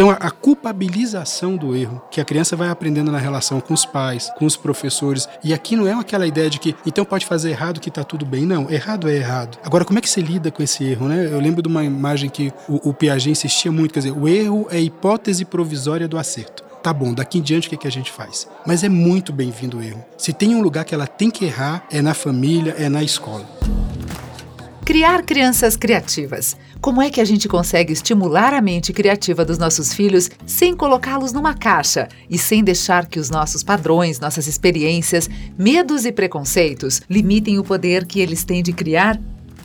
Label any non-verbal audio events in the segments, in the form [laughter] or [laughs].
Então, a, culpabilização do erro, que a criança vai aprendendo na relação com os pais, com os professores, e aqui não é aquela ideia de que então pode fazer errado que está tudo bem. Não, errado é errado. Agora, como é que você lida com esse erro, né? Eu lembro de uma imagem que o, o Piaget insistia muito, quer dizer, o erro é a hipótese provisória do acerto tá bom, daqui em diante o que, é que a gente faz? Mas é muito bem-vindo o erro. Se tem um lugar que ela tem que errar, é na família, é na escola. Criar crianças criativas. Como é que a gente consegue estimular a mente criativa dos nossos filhos sem colocá-los numa caixa e sem deixar que os nossos padrões, nossas experiências, medos e preconceitos limitem o poder que eles têm de criar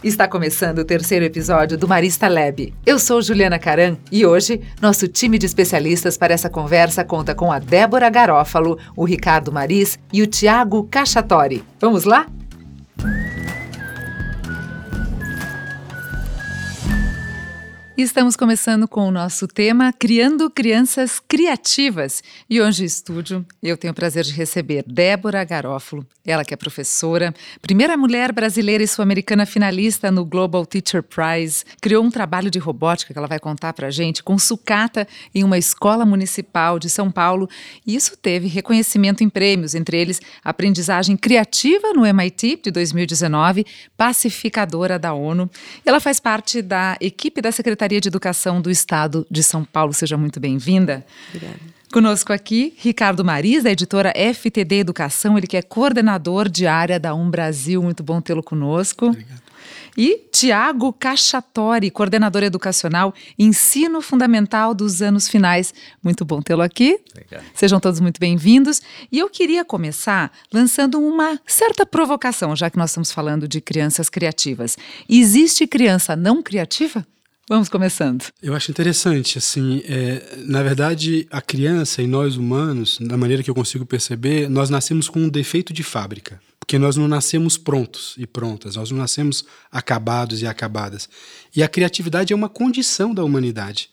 Está começando o terceiro episódio do Marista Lab. Eu sou Juliana Caran e hoje nosso time de especialistas para essa conversa conta com a Débora Garófalo, o Ricardo Maris e o Tiago Cachatori. Vamos lá? Estamos começando com o nosso tema Criando Crianças Criativas. E hoje no estúdio eu tenho o prazer de receber Débora Garófalo, ela que é professora, primeira mulher brasileira e sul-americana finalista no Global Teacher Prize, criou um trabalho de robótica que ela vai contar pra gente com sucata em uma escola municipal de São Paulo. E isso teve reconhecimento em prêmios, entre eles aprendizagem criativa no MIT de 2019, pacificadora da ONU. Ela faz parte da equipe da Secretaria Secretaria de Educação do Estado de São Paulo. Seja muito bem-vinda. Obrigada. Conosco aqui, Ricardo Maris, da editora FTD Educação, ele que é coordenador de área da Um Brasil. Muito bom tê-lo conosco. Obrigado. E Tiago Cachatori, coordenador educacional Ensino Fundamental dos anos finais. Muito bom tê-lo aqui. Obrigado. Sejam todos muito bem-vindos. E eu queria começar lançando uma certa provocação, já que nós estamos falando de crianças criativas. Existe criança não criativa? Vamos começando. Eu acho interessante, assim, é, na verdade, a criança e nós humanos, da maneira que eu consigo perceber, nós nascemos com um defeito de fábrica. Porque nós não nascemos prontos e prontas, nós não nascemos acabados e acabadas. E a criatividade é uma condição da humanidade.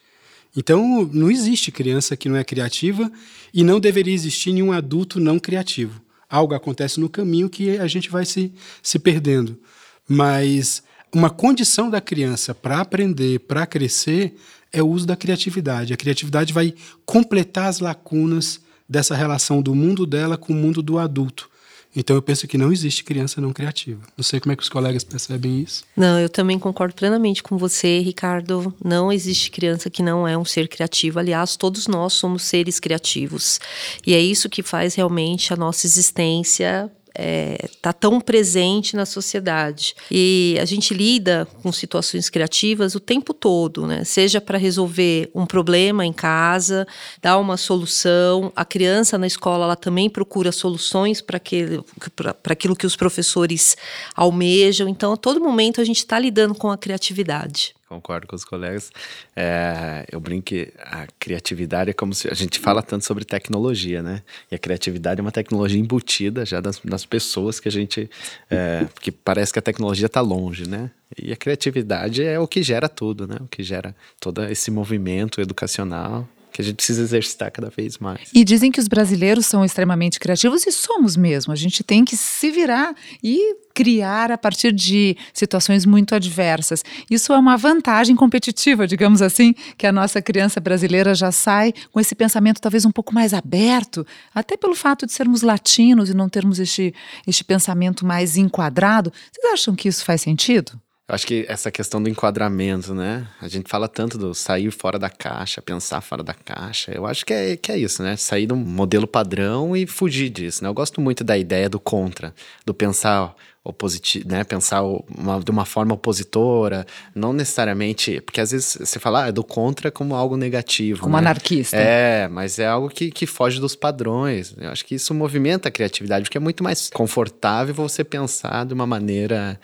Então, não existe criança que não é criativa e não deveria existir nenhum adulto não criativo. Algo acontece no caminho que a gente vai se, se perdendo. Mas uma condição da criança para aprender, para crescer, é o uso da criatividade. A criatividade vai completar as lacunas dessa relação do mundo dela com o mundo do adulto. Então eu penso que não existe criança não criativa. Não sei como é que os colegas percebem isso. Não, eu também concordo plenamente com você, Ricardo. Não existe criança que não é um ser criativo. Aliás, todos nós somos seres criativos. E é isso que faz realmente a nossa existência é, tá tão presente na sociedade. E a gente lida com situações criativas o tempo todo, né? Seja para resolver um problema em casa, dar uma solução. A criança na escola ela também procura soluções para aquilo que os professores almejam. Então, a todo momento a gente está lidando com a criatividade concordo com os colegas. É, eu brinco que a criatividade é como se a gente fala tanto sobre tecnologia, né? E a criatividade é uma tecnologia embutida já das, das pessoas que a gente. É, que parece que a tecnologia está longe, né? E a criatividade é o que gera tudo, né? O que gera todo esse movimento educacional que a gente precisa exercitar cada vez mais. E dizem que os brasileiros são extremamente criativos e somos mesmo. A gente tem que se virar e criar a partir de situações muito adversas. Isso é uma vantagem competitiva, digamos assim, que a nossa criança brasileira já sai com esse pensamento talvez um pouco mais aberto, até pelo fato de sermos latinos e não termos este, este pensamento mais enquadrado. Vocês acham que isso faz sentido? Acho que essa questão do enquadramento, né? A gente fala tanto do sair fora da caixa, pensar fora da caixa. Eu acho que é, que é isso, né? Sair um modelo padrão e fugir disso, né? Eu gosto muito da ideia do contra, do pensar opositivo, né? Pensar uma, de uma forma opositora, não necessariamente, porque às vezes você fala ah, é do contra como algo negativo, como né? anarquista. É, mas é algo que, que foge dos padrões. Eu acho que isso movimenta a criatividade, porque é muito mais confortável você pensar de uma maneira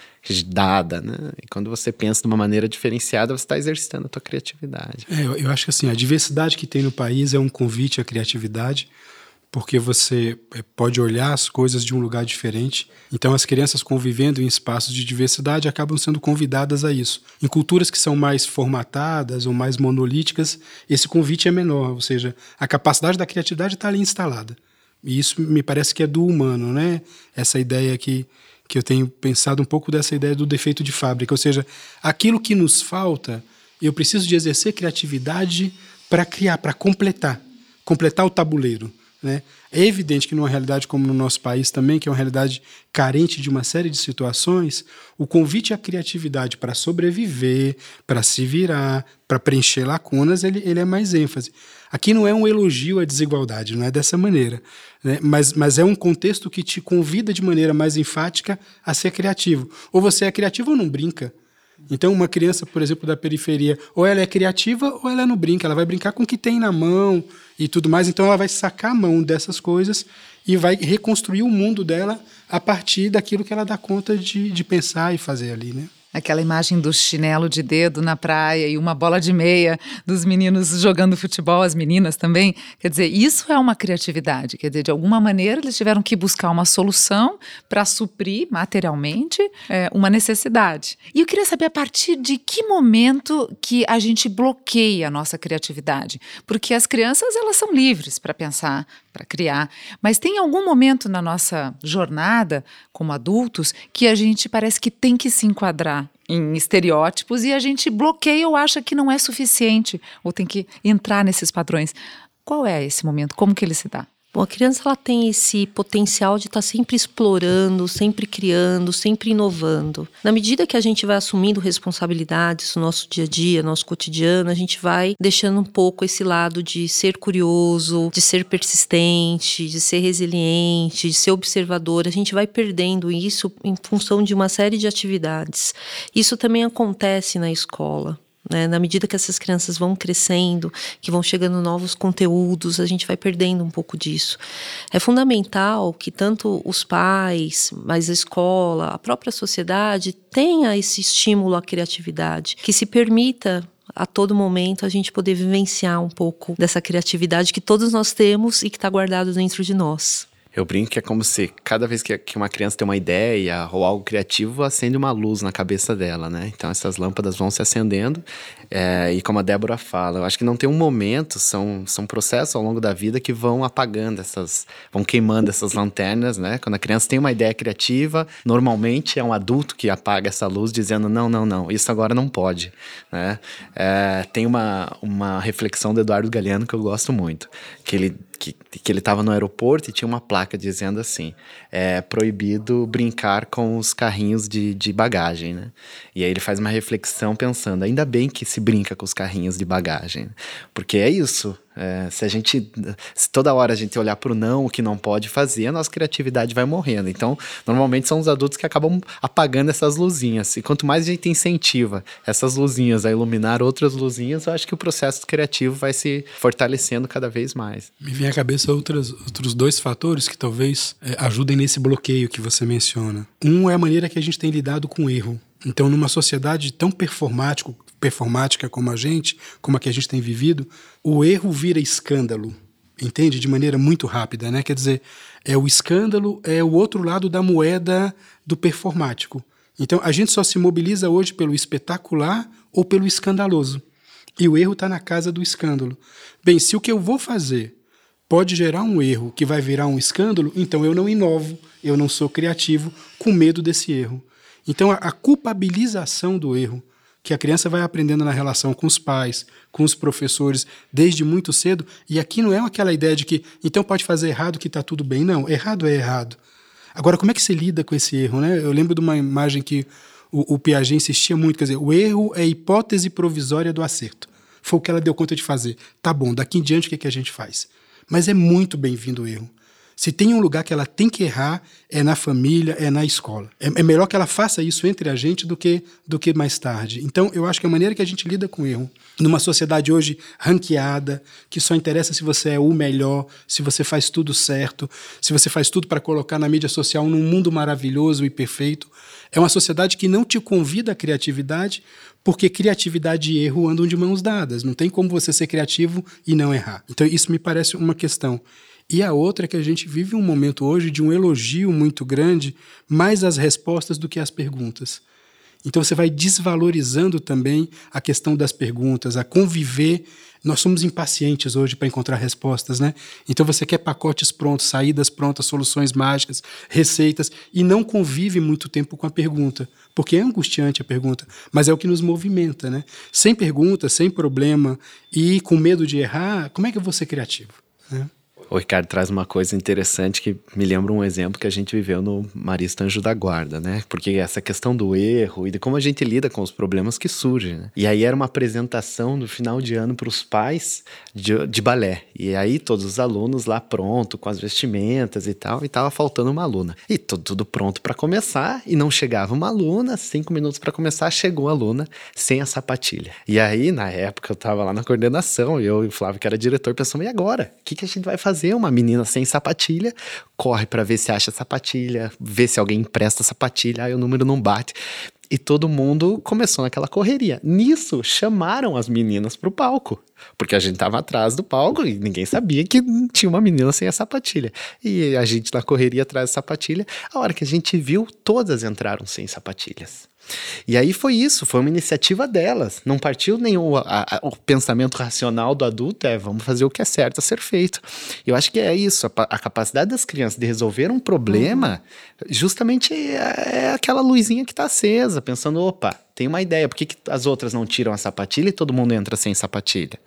dada, né? E quando você pensa de uma maneira diferenciada, você está exercitando a tua criatividade. É, eu, eu acho que assim, a diversidade que tem no país é um convite à criatividade porque você eh, pode olhar as coisas de um lugar diferente. Então, as crianças convivendo em espaços de diversidade acabam sendo convidadas a isso. Em culturas que são mais formatadas ou mais monolíticas, esse convite é menor, ou seja, a capacidade da criatividade está ali instalada. E isso me parece que é do humano, né? Essa ideia que, que eu tenho pensado um pouco dessa ideia do defeito de fábrica, ou seja, aquilo que nos falta, eu preciso de exercer criatividade para criar, para completar, completar o tabuleiro. Né? É evidente que numa realidade como no nosso país também, que é uma realidade carente de uma série de situações, o convite à criatividade para sobreviver, para se virar, para preencher lacunas, ele, ele é mais ênfase. Aqui não é um elogio à desigualdade, não é dessa maneira, né? mas, mas é um contexto que te convida de maneira mais enfática a ser criativo. Ou você é criativo ou não brinca. Então, uma criança, por exemplo, da periferia, ou ela é criativa ou ela não brinca, ela vai brincar com o que tem na mão e tudo mais. Então, ela vai sacar a mão dessas coisas e vai reconstruir o mundo dela a partir daquilo que ela dá conta de, de pensar e fazer ali, né? Aquela imagem do chinelo de dedo na praia e uma bola de meia dos meninos jogando futebol, as meninas também. Quer dizer, isso é uma criatividade. Quer dizer, de alguma maneira eles tiveram que buscar uma solução para suprir materialmente é, uma necessidade. E eu queria saber a partir de que momento que a gente bloqueia a nossa criatividade. Porque as crianças, elas são livres para pensar, para criar. Mas tem algum momento na nossa jornada como adultos que a gente parece que tem que se enquadrar em estereótipos e a gente bloqueia ou acha que não é suficiente ou tem que entrar nesses padrões. Qual é esse momento? Como que ele se dá? Bom, a criança ela tem esse potencial de estar tá sempre explorando, sempre criando, sempre inovando. Na medida que a gente vai assumindo responsabilidades no nosso dia a dia, nosso cotidiano, a gente vai deixando um pouco esse lado de ser curioso, de ser persistente, de ser resiliente, de ser observador. A gente vai perdendo isso em função de uma série de atividades. Isso também acontece na escola. Né? Na medida que essas crianças vão crescendo, que vão chegando novos conteúdos, a gente vai perdendo um pouco disso. É fundamental que tanto os pais, mas a escola, a própria sociedade tenha esse estímulo à criatividade, que se permita a todo momento a gente poder vivenciar um pouco dessa criatividade que todos nós temos e que está guardado dentro de nós. Eu brinco que é como se cada vez que uma criança tem uma ideia ou algo criativo, acende uma luz na cabeça dela, né? Então essas lâmpadas vão se acendendo. É, e como a Débora fala, eu acho que não tem um momento, são, são processos ao longo da vida que vão apagando essas, vão queimando essas lanternas, né? Quando a criança tem uma ideia criativa, normalmente é um adulto que apaga essa luz dizendo: não, não, não, isso agora não pode, né? É, tem uma, uma reflexão do Eduardo Galeano que eu gosto muito, que ele que, que ele estava no aeroporto e tinha uma placa dizendo assim: é proibido brincar com os carrinhos de, de bagagem, né? E aí ele faz uma reflexão pensando: ainda bem que se brinca com os carrinhos de bagagem, porque é isso. É, se a gente, se toda hora a gente olhar para o não, o que não pode fazer, a nossa criatividade vai morrendo. Então, normalmente são os adultos que acabam apagando essas luzinhas. E quanto mais a gente incentiva essas luzinhas a iluminar outras luzinhas, eu acho que o processo criativo vai se fortalecendo cada vez mais. Me vem à cabeça outras, outros dois fatores que talvez é, ajudem nesse bloqueio que você menciona. Um é a maneira que a gente tem lidado com o erro. Então, numa sociedade tão performático, performática como a gente, como a que a gente tem vivido, o erro vira escândalo, entende? De maneira muito rápida, né? Quer dizer, é o escândalo, é o outro lado da moeda do performático. Então, a gente só se mobiliza hoje pelo espetacular ou pelo escandaloso. E o erro está na casa do escândalo. Bem, se o que eu vou fazer pode gerar um erro que vai virar um escândalo, então eu não inovo, eu não sou criativo com medo desse erro. Então, a, a culpabilização do erro que a criança vai aprendendo na relação com os pais, com os professores, desde muito cedo. E aqui não é aquela ideia de que então pode fazer errado que está tudo bem. Não, errado é errado. Agora, como é que se lida com esse erro? Né? Eu lembro de uma imagem que o, o Piaget insistia muito, quer dizer, o erro é a hipótese provisória do acerto. Foi o que ela deu conta de fazer. Tá bom, daqui em diante o que, é que a gente faz? Mas é muito bem-vindo o erro. Se tem um lugar que ela tem que errar, é na família, é na escola. É, é, melhor que ela faça isso entre a gente do que, do que mais tarde. Então, eu acho que a maneira que a gente lida com erro, numa sociedade hoje ranqueada, que só interessa se você é o melhor, se você faz tudo certo, se você faz tudo para colocar na mídia social num mundo maravilhoso e perfeito, é uma sociedade que não te convida à criatividade, porque criatividade e erro andam de mãos dadas. Não tem como você ser criativo e não errar. Então, isso me parece uma questão. E a outra é que a gente vive um momento hoje de um elogio muito grande, mais as respostas do que as perguntas. Então você vai desvalorizando também a questão das perguntas, a conviver. Nós somos impacientes hoje para encontrar respostas, né? Então você quer pacotes prontos, saídas prontas, soluções mágicas, receitas e não convive muito tempo com a pergunta, porque é angustiante a pergunta, mas é o que nos movimenta, né? Sem pergunta, sem problema e com medo de errar, como é que eu vou ser criativo? Né? O Ricardo traz uma coisa interessante que me lembra um exemplo que a gente viveu no Marista Anjo da Guarda, né? Porque essa questão do erro e de como a gente lida com os problemas que surgem, né? E aí era uma apresentação do final de ano para os pais de, de, balé. E aí todos os alunos lá pronto, com as vestimentas e tal, e tava faltando uma aluna. E tudo, tudo pronto para começar, e não chegava uma aluna, cinco minutos para começar, chegou a aluna sem a sapatilha. E aí, na época, eu tava lá na coordenação, e eu e o Flávio, que era diretor, pensamos, e agora? O que, que a gente vai fazer? Fazer, uma menina sem sapatilha, corre para ver se acha sapatilha, vê se alguém empresta sapatilha, aí o número não bate. E todo mundo começou naquela correria. Nisso, chamaram as meninas pro palco. Porque a gente tava atrás do palco e ninguém sabia que tinha uma menina sem a sapatilha. E a gente na correria atrás da sapatilha. A hora que a gente viu, todas entraram sem sapatilhas. E aí foi isso, foi uma iniciativa delas. Não partiu o, a, a, o pensamento racional do adulto, é vamos fazer o que é certo a ser feito. Eu acho que é isso, a, a capacidade das crianças de resolver um problema, uhum. justamente é, é aquela luzinha que está acesa, pensando, opa, tem uma ideia, por que, que, as outras não tiram a sapatilha e todo mundo entra sem sapatilha?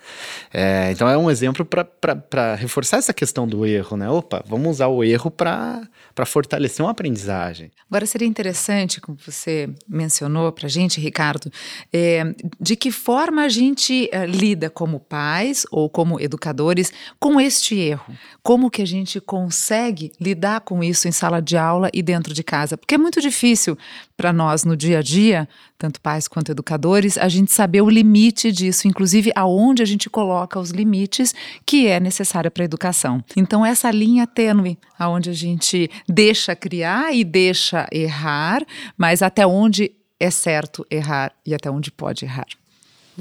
É, então é um exemplo para reforçar essa questão do erro, né? Opa, vamos usar o erro para fortalecer uma aprendizagem. Agora seria interessante, como você mencionou para a gente, Ricardo, é, de que forma a gente é, lida como pais ou como educadores com este erro? Como que a gente consegue lidar com isso em sala de aula e dentro de casa? Porque é muito difícil para nós no dia a dia, tanto pais quanto educadores, a gente saber o limite disso, inclusive aonde a gente coloca os limites que é necessário para a educação. Então essa linha tênue, aonde a gente deixa criar e deixa errar, mas até onde é certo errar e até onde pode errar.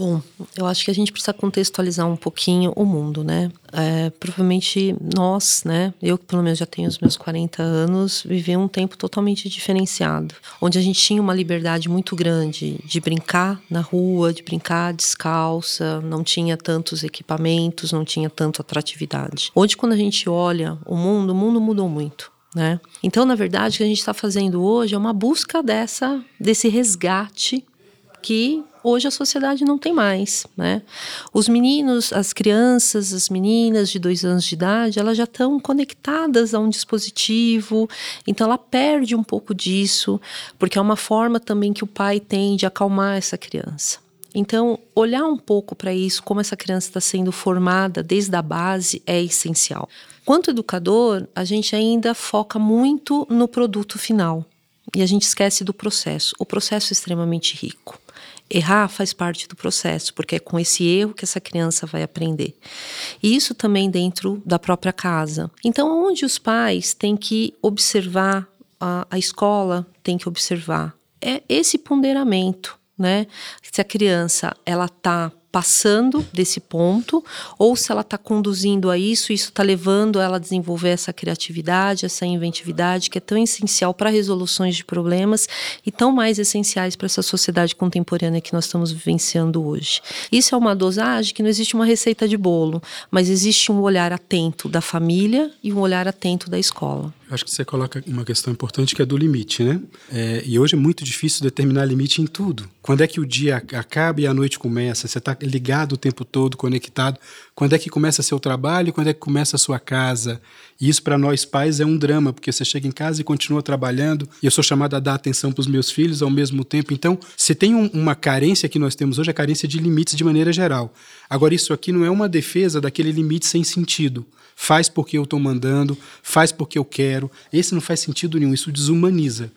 Bom, eu acho que a gente precisa contextualizar um pouquinho o mundo, né? É, provavelmente nós, né? Eu pelo menos já tenho os meus 40 anos, vivi um tempo totalmente diferenciado, onde a gente tinha uma liberdade muito grande de brincar na rua, de brincar descalça, não tinha tantos equipamentos, não tinha tanta atratividade. Hoje, quando a gente olha o mundo, o mundo mudou muito. Né? Então, na verdade, o que a gente está fazendo hoje é uma busca dessa, desse resgate que hoje a sociedade não tem mais, né? Os meninos, as crianças, as meninas de dois anos de idade, elas já estão conectadas a um dispositivo, então ela perde um pouco disso, porque é uma forma também que o pai tem de acalmar essa criança. Então, olhar um pouco para isso, como essa criança está sendo formada desde a base, é essencial. Quanto educador, a gente ainda foca muito no produto final e a gente esquece do processo. O processo é extremamente rico. Errar faz parte do processo, porque é com esse erro que essa criança vai aprender. E isso também dentro da própria casa. Então, onde os pais têm que observar, a, a escola tem que observar, é esse ponderamento, né? Se a criança ela está passando desse ponto, ou se ela está conduzindo a isso, isso está levando ela a desenvolver essa criatividade, essa inventividade que é tão essencial para resoluções de problemas e tão mais essenciais para essa sociedade contemporânea que nós estamos vivenciando hoje. Isso é uma dosagem que não existe uma receita de bolo, mas existe um olhar atento da família e um olhar atento da escola. Acho que você coloca uma questão importante que é do limite, né? É, e hoje é muito difícil determinar limite em tudo. Quando é que o dia acaba e a noite começa? Você está ligado o tempo todo, conectado. Quando é que começa seu trabalho? Quando é que começa sua casa? E isso para nós pais é um drama, porque você chega em casa e continua trabalhando. E eu sou chamado a dar atenção para os meus filhos ao mesmo tempo. Então, se tem um, uma carência que nós temos hoje, é a carência de limites de maneira geral. Agora, isso aqui não é uma defesa daquele limite sem sentido faz porque eu estou mandando, faz porque eu quero. Esse não faz sentido nenhum, isso desumaniza.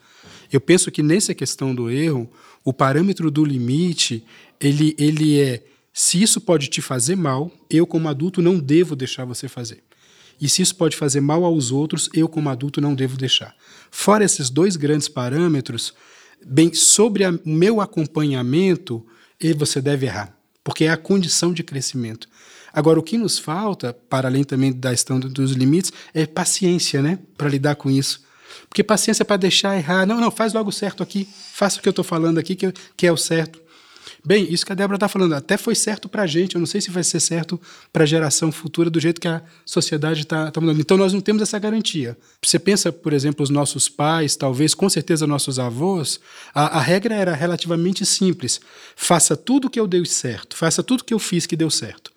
Eu penso que nessa questão do erro, o parâmetro do limite, ele, ele é se isso pode te fazer mal, eu como adulto não devo deixar você fazer. E se isso pode fazer mal aos outros, eu como adulto não devo deixar. Fora esses dois grandes parâmetros, bem sobre o meu acompanhamento, você deve errar, porque é a condição de crescimento. Agora, o que nos falta, para além também da questão dos limites, é paciência, né? Para lidar com isso. Porque paciência é para deixar errar. Não, não, faz logo certo aqui. Faça o que eu estou falando aqui, que, que é o certo. Bem, isso que a Débora está falando, até foi certo para a gente, eu não sei se vai ser certo para a geração futura do jeito que a sociedade está tá mudando. Então, nós não temos essa garantia. Você pensa, por exemplo, os nossos pais, talvez, com certeza, nossos avós, a, a regra era relativamente simples. Faça tudo que eu dei certo, faça tudo que eu fiz que deu certo.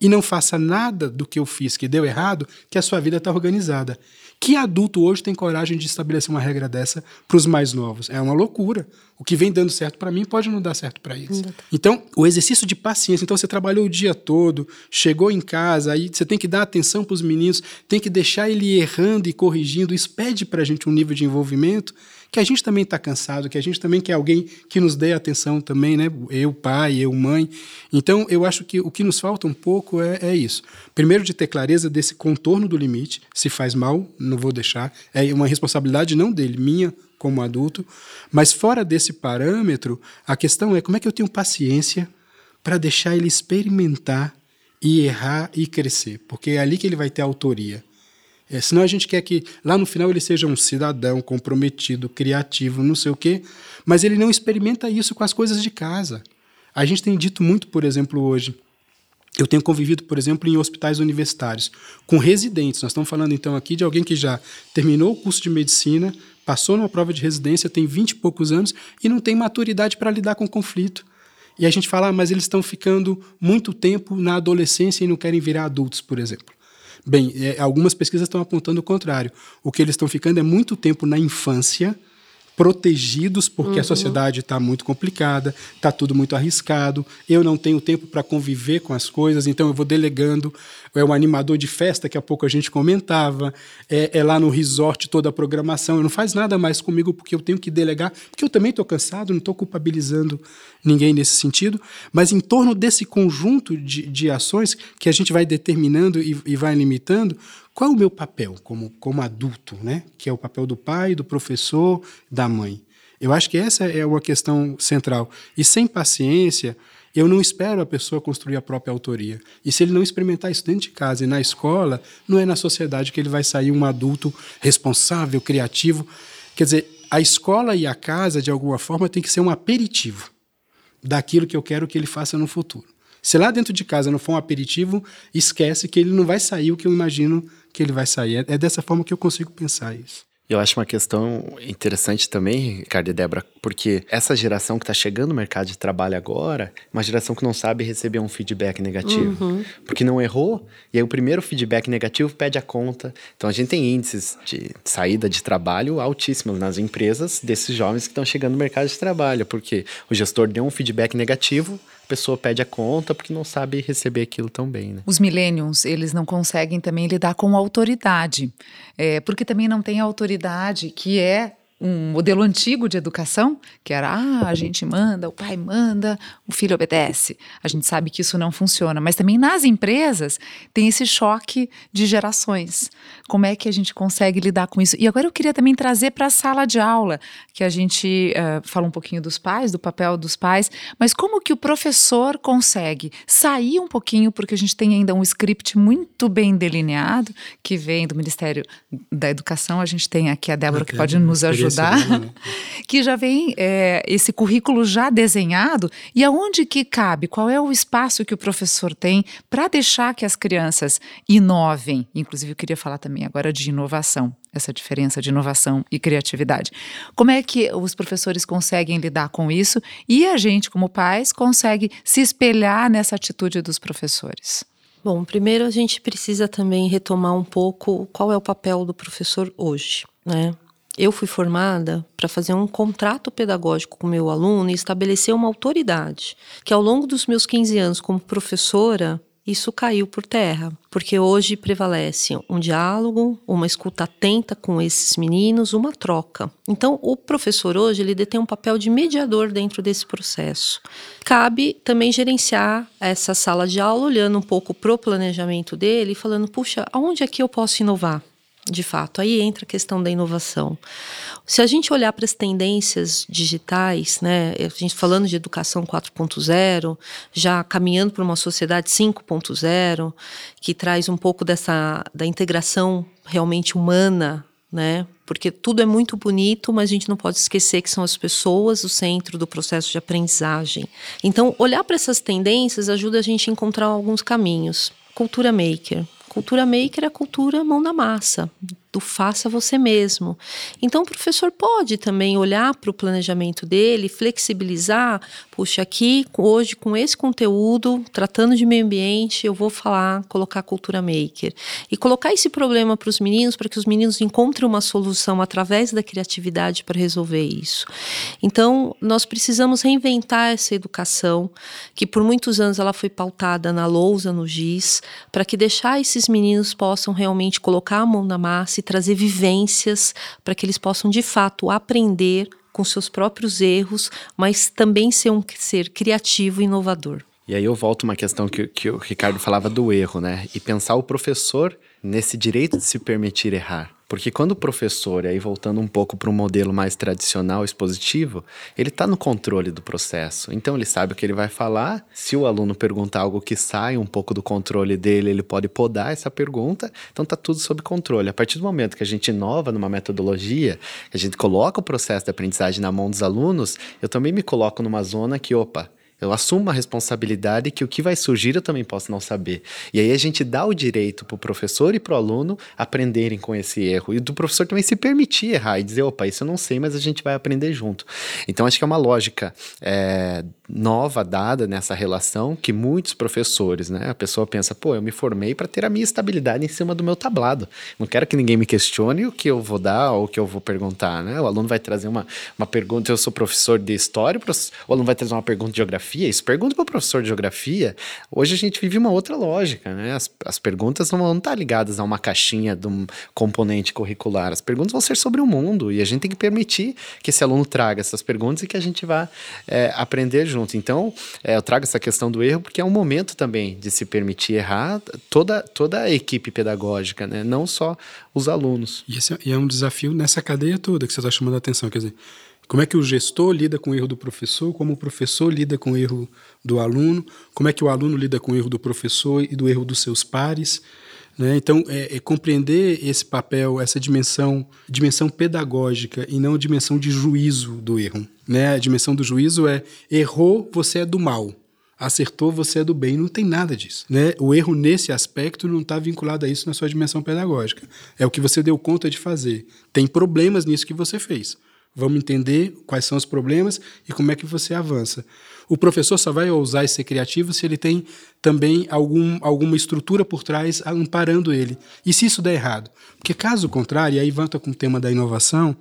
E não faça nada do que eu fiz que deu errado, que a sua vida está organizada. Que adulto hoje tem coragem de estabelecer uma regra dessa para os mais novos? É uma loucura. O que vem dando certo para mim pode não dar certo para eles. Então, o exercício de paciência. Então, você trabalhou o dia todo, chegou em casa, aí você tem que dar atenção para os meninos, tem que deixar ele errando e corrigindo. Isso pede para a gente um nível de envolvimento que a gente também está cansado, que a gente também quer alguém que nos dê atenção também, né? Eu, pai, eu, mãe. Então, eu acho que o que nos falta um pouco é, é isso. Primeiro, de ter clareza desse contorno do limite. Se faz mal, não vou deixar. É uma responsabilidade não dele, minha como adulto. Mas fora desse parâmetro, a questão é como é que eu tenho paciência para deixar ele experimentar e errar e crescer, porque é ali que ele vai ter autoria. É, senão a gente quer que lá no final ele seja um cidadão comprometido, criativo, não sei o quê, mas ele não experimenta isso com as coisas de casa. A gente tem dito muito, por exemplo, hoje. Eu tenho convivido, por exemplo, em hospitais universitários, com residentes. Nós estamos falando então aqui de alguém que já terminou o curso de medicina, passou numa prova de residência, tem 20 e poucos anos e não tem maturidade para lidar com conflito. E a gente fala, ah, mas eles estão ficando muito tempo na adolescência e não querem virar adultos, por exemplo. Bem, é, algumas pesquisas estão apontando o contrário. O que eles estão ficando é muito tempo na infância, protegidos porque uhum. a sociedade está muito complicada, está tudo muito arriscado, eu não tenho tempo para conviver com as coisas, então eu vou delegando. É o animador de festa, que há pouco a gente comentava, é, é lá no resort toda a programação, eu não faz nada mais comigo porque eu tenho que delegar, porque eu também estou cansado, não estou culpabilizando ninguém nesse sentido, mas em torno desse conjunto de, de ações que a gente vai determinando e, e vai limitando, qual é o meu papel como, como adulto, né? que é o papel do pai, do professor, da mãe? Eu acho que essa é uma questão central. E sem paciência, eu não espero a pessoa construir a própria autoria. E se ele não experimentar isso dentro de casa e na escola, não é na sociedade que ele vai sair um adulto responsável, criativo. Quer dizer, a escola e a casa, de alguma forma, tem que ser um aperitivo daquilo que eu quero que ele faça no futuro. Se lá dentro de casa não for um aperitivo, esquece que ele não vai sair o que eu imagino que ele vai sair. É, é dessa forma que eu consigo pensar isso. Eu acho uma questão interessante também, Ricardo e Débora, porque essa geração que está chegando no mercado de trabalho agora, é uma geração que não sabe receber um feedback negativo, uhum. porque não errou, e aí o primeiro feedback negativo pede a conta. Então a gente tem índices de saída de trabalho altíssimos nas empresas desses jovens que estão chegando no mercado de trabalho, porque o gestor deu um feedback negativo, pessoa pede a conta porque não sabe receber aquilo tão bem. Né? Os millennials, eles não conseguem também lidar com autoridade, é, porque também não tem autoridade que é um modelo antigo de educação, que era, ah, a gente manda, o pai manda, o filho obedece. A gente sabe que isso não funciona, mas também nas empresas tem esse choque de gerações. Como é que a gente consegue lidar com isso? E agora eu queria também trazer para a sala de aula, que a gente uh, fala um pouquinho dos pais, do papel dos pais, mas como que o professor consegue sair um pouquinho, porque a gente tem ainda um script muito bem delineado, que vem do Ministério da Educação, a gente tem aqui a Débora que pode nos ajudar ajudar, né? [laughs] que já vem é, esse currículo já desenhado e aonde que cabe, qual é o espaço que o professor tem para deixar que as crianças inovem. Inclusive, eu queria falar também agora de inovação, essa diferença de inovação e criatividade. Como é que os professores conseguem lidar com isso e a gente, como pais, consegue se espelhar nessa atitude dos professores? Bom, primeiro a gente precisa também retomar um pouco qual é o papel do professor hoje, né? Eu fui formada para fazer um contrato pedagógico com meu aluno e estabelecer uma autoridade, que ao longo dos meus 15 anos como professora, isso caiu por terra, porque hoje prevalece um diálogo, uma escuta atenta com esses meninos, uma troca. Então, o professor hoje ele detém um papel de mediador dentro desse processo. Cabe também gerenciar essa sala de aula, olhando um pouco para o planejamento dele falando: puxa, aonde é que eu posso inovar? De fato. Aí entra a questão da inovação. Se a gente olhar para as tendências digitais, né, a gente falando de educação 4.0, já caminhando para uma sociedade 5.0, que traz um pouco dessa da integração realmente humana né? Porque tudo é muito bonito, mas a gente não pode esquecer que são as pessoas o centro do processo de aprendizagem. Então, olhar para essas tendências ajuda a gente a encontrar alguns caminhos. Cultura maker. Cultura maker é a cultura mão na massa, do faça você mesmo. Então, o professor pode também olhar para o planejamento dele, flexibilizar. Puxa, aqui, hoje, com esse conteúdo, tratando de meio ambiente, eu vou falar, colocar cultura maker. E colocar esse problema para os meninos, para que os meninos encontrem uma solução através da criatividade para resolver isso. Então, nós precisamos reinventar essa educação, que por muitos anos ela foi pautada na lousa, no giz, para que deixar esses meninos possam realmente colocar a mão na massa trazer vivências para que eles possam de fato aprender com seus próprios erros, mas também ser um ser criativo e inovador. E aí eu volto uma questão que, que o Ricardo falava do erro, né? E pensar o professor nesse direito de se permitir errar. Porque quando o professor, aí voltando um pouco para um modelo mais tradicional, expositivo, ele está no controle do processo. Então ele sabe o que ele vai falar. Se o aluno perguntar algo que sai um pouco do controle dele, ele pode podar essa pergunta. Então está tudo sob controle. A partir do momento que a gente inova numa metodologia, a gente coloca o processo de aprendizagem na mão dos alunos, eu também me coloco numa zona que, opa, eu assumo uma responsabilidade que o que vai surgir eu também posso não saber. E aí a gente dá o direito para o professor e para o aluno aprenderem com esse erro. E do professor também se permitir errar e dizer, opa, isso eu não sei, mas a gente vai aprender junto. Então acho que é uma lógica é, nova dada nessa relação que muitos professores, né? A pessoa pensa, pô, eu me formei para ter a minha estabilidade em cima do meu tablado. Não quero que ninguém me questione o que eu vou dar ou o que eu vou perguntar, né? O aluno vai trazer uma, uma pergunta, eu sou professor de história, o aluno vai trazer uma pergunta de geografia isso pergunta para o professor de geografia. Hoje a gente vive uma outra lógica, né? As, as perguntas não vão estar ligadas a uma caixinha de um componente curricular. As perguntas vão ser sobre o mundo e a gente tem que permitir que esse aluno traga essas perguntas e que a gente vá é, aprender junto. Então, é, eu trago essa questão do erro porque é um momento também de se permitir errar toda, toda a equipe pedagógica, né? Não só os alunos. E esse é, e é um desafio nessa cadeia toda que você está chamando a atenção. Quer dizer, como é que o gestor lida com o erro do professor, como o professor lida com o erro do aluno, como é que o aluno lida com o erro do professor e do erro dos seus pares. Né? Então, é, é, compreender esse papel, essa dimensão, dimensão pedagógica e não dimensão de juízo do erro. Né? A dimensão do juízo é errou, você é do mal. Acertou, você é do bem. Não tem nada disso. Né? O erro nesse aspecto não está vinculado a isso na sua dimensão pedagógica. É o que você deu conta de fazer. Tem problemas nisso que você fez. Vamos entender quais são os problemas e como é que você avança. O professor só vai ousar ser criativo se ele tem também algum, alguma estrutura por trás amparando ele. E se isso der errado? Porque caso contrário, e aí volta com o tema da inovação,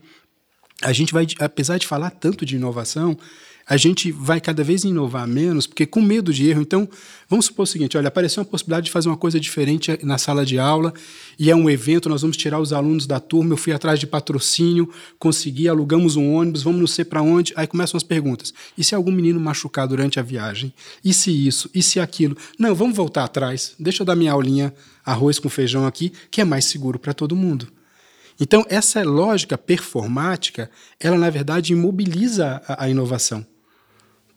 a gente vai, apesar de falar tanto de inovação, a gente vai cada vez inovar menos, porque com medo de erro. Então, vamos supor o seguinte: olha, apareceu uma possibilidade de fazer uma coisa diferente na sala de aula, e é um evento, nós vamos tirar os alunos da turma. Eu fui atrás de patrocínio, consegui, alugamos um ônibus, vamos não sei para onde. Aí começam as perguntas: e se algum menino machucar durante a viagem? E se isso? E se aquilo? Não, vamos voltar atrás, deixa eu dar minha aulinha arroz com feijão aqui, que é mais seguro para todo mundo. Então, essa lógica performática, ela, na verdade, imobiliza a, a inovação.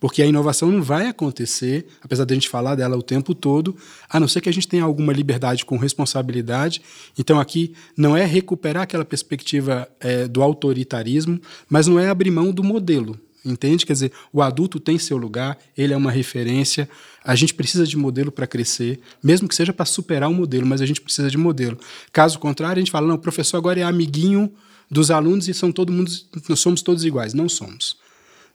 Porque a inovação não vai acontecer, apesar de a gente falar dela o tempo todo, a não ser que a gente tenha alguma liberdade com responsabilidade. Então, aqui não é recuperar aquela perspectiva é, do autoritarismo, mas não é abrir mão do modelo. Entende? Quer dizer, o adulto tem seu lugar, ele é uma referência, a gente precisa de modelo para crescer, mesmo que seja para superar o modelo, mas a gente precisa de modelo. Caso contrário, a gente fala, não, o professor agora é amiguinho dos alunos e são todo mundo, somos todos iguais. Não somos.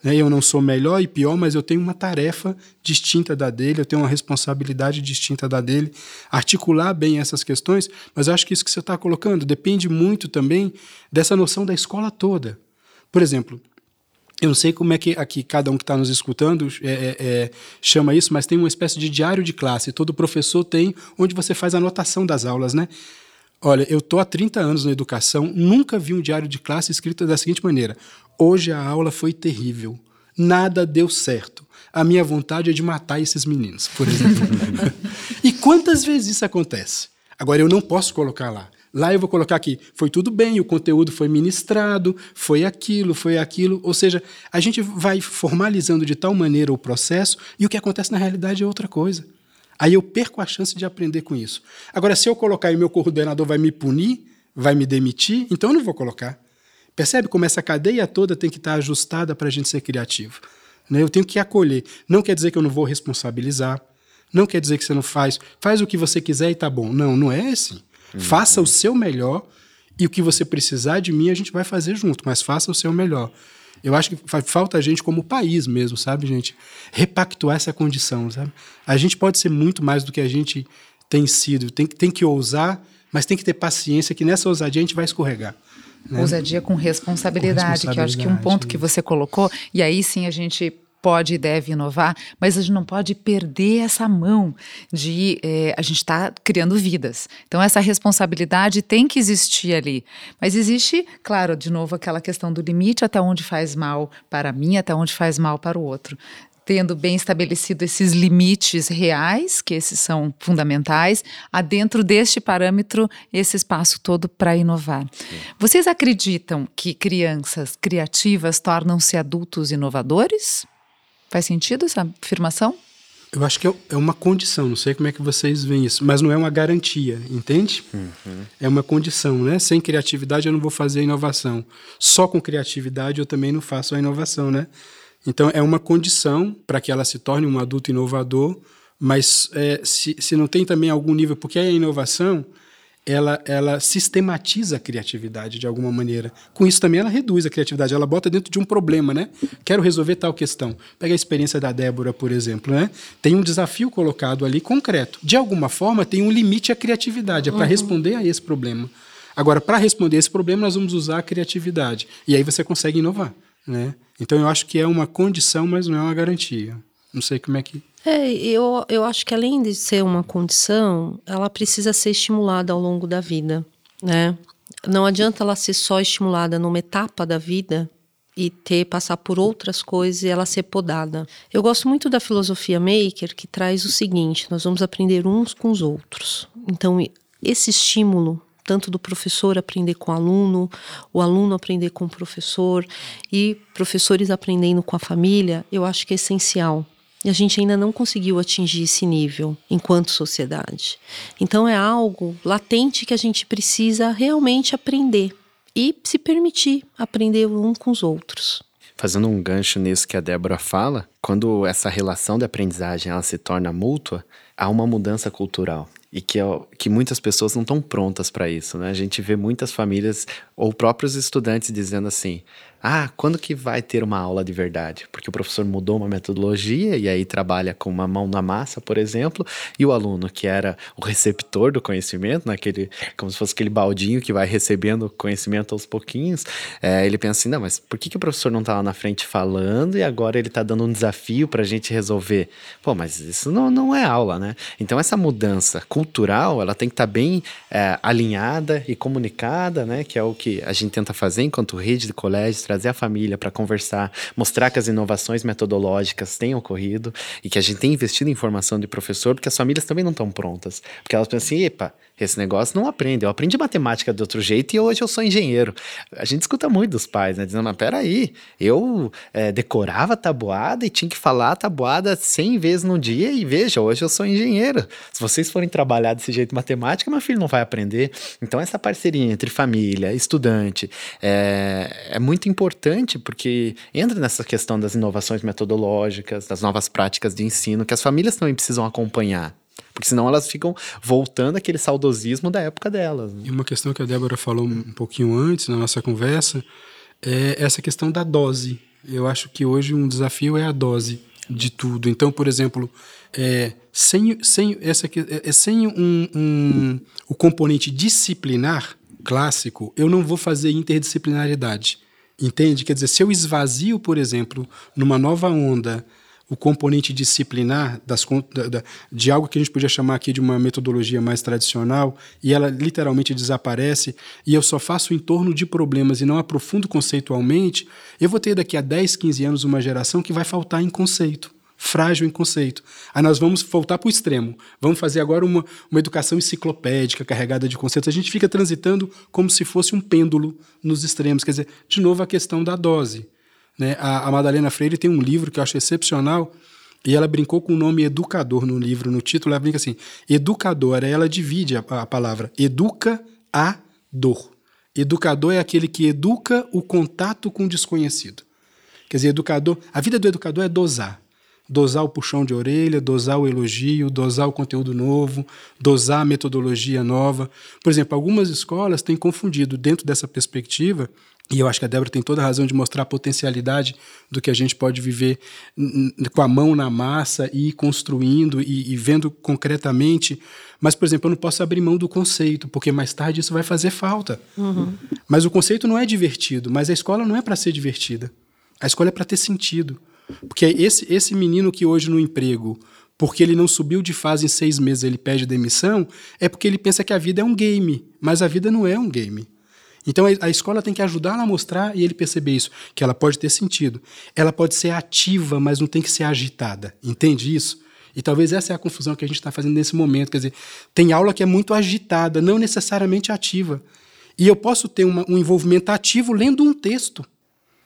Né? Eu não sou melhor e pior, mas eu tenho uma tarefa distinta da dele, eu tenho uma responsabilidade distinta da dele. Articular bem essas questões, mas acho que isso que você está colocando depende muito também dessa noção da escola toda. Por exemplo, eu não sei como é que aqui cada um que está nos escutando é, é, é, chama isso, mas tem uma espécie de diário de classe. Todo professor tem, onde você faz a anotação das aulas, né? Olha, eu estou há 30 anos na educação, nunca vi um diário de classe escrito da seguinte maneira: Hoje a aula foi terrível, nada deu certo. A minha vontade é de matar esses meninos, por exemplo. [laughs] e quantas vezes isso acontece? Agora, eu não posso colocar lá. Lá eu vou colocar aqui, foi tudo bem, o conteúdo foi ministrado, foi aquilo, foi aquilo. Ou seja, a gente vai formalizando de tal maneira o processo e o que acontece na realidade é outra coisa. Aí eu perco a chance de aprender com isso. Agora, se eu colocar e meu coordenador vai me punir, vai me demitir, então eu não vou colocar. Percebe como essa cadeia toda tem que estar ajustada para a gente ser criativo? Né? Eu tenho que acolher. Não quer dizer que eu não vou responsabilizar. Não quer dizer que você não faz. Faz o que você quiser e tá bom. Não, não é assim. Uhum. Faça o seu melhor e o que você precisar de mim a gente vai fazer junto, mas faça o seu melhor. Eu acho que falta a gente como país mesmo, sabe, gente? Repactuar essa condição, sabe? A gente pode ser muito mais do que a gente tem sido. Tem, tem que ousar, mas tem que ter paciência que nessa ousadia a gente vai escorregar. Né? Ousadia com responsabilidade, com responsabilidade, que eu acho que um ponto que você colocou, e aí sim a gente pode e deve inovar, mas a gente não pode perder essa mão de é, a gente está criando vidas. Então essa responsabilidade tem que existir ali, mas existe, claro, de novo aquela questão do limite até onde faz mal para mim, até onde faz mal para o outro. Tendo bem estabelecido esses limites reais, que esses são fundamentais, há dentro deste parâmetro esse espaço todo para inovar. Sim. Vocês acreditam que crianças criativas tornam-se adultos inovadores? Faz sentido essa afirmação? Eu acho que é, é uma condição, não sei como é que vocês veem isso, mas não é uma garantia, entende? Uhum. É uma condição, né? Sem criatividade eu não vou fazer a inovação. Só com criatividade eu também não faço a inovação, né? Então é uma condição para que ela se torne um adulto inovador, mas é, se, se não tem também algum nível, porque a inovação ela, ela sistematiza a criatividade de alguma maneira. Com isso também ela reduz a criatividade, ela bota dentro de um problema, né? Quero resolver tal questão. Pega a experiência da Débora, por exemplo, né? Tem um desafio colocado ali concreto. De alguma forma tem um limite à criatividade, é para uhum. responder a esse problema. Agora, para responder a esse problema, nós vamos usar a criatividade. E aí você consegue inovar, né? Então eu acho que é uma condição, mas não é uma garantia. Não sei como é que é, eu, eu acho que além de ser uma condição, ela precisa ser estimulada ao longo da vida, né? Não adianta ela ser só estimulada numa etapa da vida e ter passar por outras coisas e ela ser podada. Eu gosto muito da filosofia maker que traz o seguinte: nós vamos aprender uns com os outros. Então, esse estímulo tanto do professor aprender com o aluno, o aluno aprender com o professor e professores aprendendo com a família, eu acho que é essencial. E a gente ainda não conseguiu atingir esse nível enquanto sociedade. Então é algo latente que a gente precisa realmente aprender e se permitir aprender um com os outros. Fazendo um gancho nisso que a Débora fala, quando essa relação de aprendizagem ela se torna mútua, há uma mudança cultural e que, é, que muitas pessoas não estão prontas para isso, né? A gente vê muitas famílias ou próprios estudantes dizendo assim: ah, quando que vai ter uma aula de verdade? Porque o professor mudou uma metodologia e aí trabalha com uma mão na massa, por exemplo, e o aluno que era o receptor do conhecimento, naquele, como se fosse aquele baldinho que vai recebendo conhecimento aos pouquinhos, é, ele pensa assim, não, mas por que, que o professor não está lá na frente falando e agora ele está dando um desafio para a gente resolver? Pô, mas isso não, não é aula, né? Então essa mudança cultural, ela tem que estar tá bem é, alinhada e comunicada, né? Que é o que a gente tenta fazer enquanto rede de colégios trazer a família para conversar, mostrar que as inovações metodológicas têm ocorrido e que a gente tem investido em formação de professor, porque as famílias também não estão prontas. Porque elas pensam assim, epa, esse negócio não aprende. Eu aprendi matemática de outro jeito e hoje eu sou engenheiro. A gente escuta muito dos pais, né? Dizendo, mas peraí, eu é, decorava a tabuada e tinha que falar a tabuada 100 vezes no dia e veja, hoje eu sou engenheiro. Se vocês forem trabalhar desse jeito matemática, meu filho não vai aprender. Então, essa parceria entre família, estudante, é, é muito importante porque entra nessa questão das inovações metodológicas, das novas práticas de ensino, que as famílias também precisam acompanhar. Porque senão elas ficam voltando aquele saudosismo da época delas. Né? E uma questão que a Débora falou um pouquinho antes na nossa conversa é essa questão da dose. Eu acho que hoje um desafio é a dose de tudo. Então, por exemplo, é, sem, sem, essa, é, sem um, um, o componente disciplinar clássico, eu não vou fazer interdisciplinaridade. Entende? Quer dizer, se eu esvazio, por exemplo, numa nova onda o componente disciplinar das, da, de algo que a gente podia chamar aqui de uma metodologia mais tradicional e ela literalmente desaparece e eu só faço em torno de problemas e não aprofundo conceitualmente, eu vou ter daqui a 10, 15 anos uma geração que vai faltar em conceito frágil em conceito. Aí nós vamos voltar para o extremo. Vamos fazer agora uma, uma educação enciclopédica carregada de conceitos. A gente fica transitando como se fosse um pêndulo nos extremos. Quer dizer, de novo a questão da dose. Né? A, a Madalena Freire tem um livro que eu acho excepcional e ela brincou com o nome educador no livro, no título, ela brinca assim, educadora, ela divide a, a palavra educa a educador. Educador é aquele que educa o contato com o desconhecido. Quer dizer, educador, a vida do educador é dosar. Dosar o puxão de orelha, dosar o elogio, dosar o conteúdo novo, dosar a metodologia nova. Por exemplo, algumas escolas têm confundido dentro dessa perspectiva e eu acho que a Débora tem toda a razão de mostrar a potencialidade do que a gente pode viver com a mão na massa e construindo e, e, vendo concretamente. Mas, por exemplo, eu não posso abrir mão do conceito, porque mais tarde isso vai fazer falta. Uhum. Mas o conceito não é divertido, mas a escola não é para ser divertida. A escola é para ter sentido. Porque esse, esse menino que hoje no emprego, porque ele não subiu de fase em seis meses, ele pede demissão, é porque ele pensa que a vida é um game. Mas a vida não é um game. Então a escola tem que ajudá-la a mostrar e ele perceber isso, que ela pode ter sentido. Ela pode ser ativa, mas não tem que ser agitada. Entende isso? E talvez essa é a confusão que a gente está fazendo nesse momento. Quer dizer, tem aula que é muito agitada, não necessariamente ativa. E eu posso ter uma, um envolvimento ativo lendo um texto.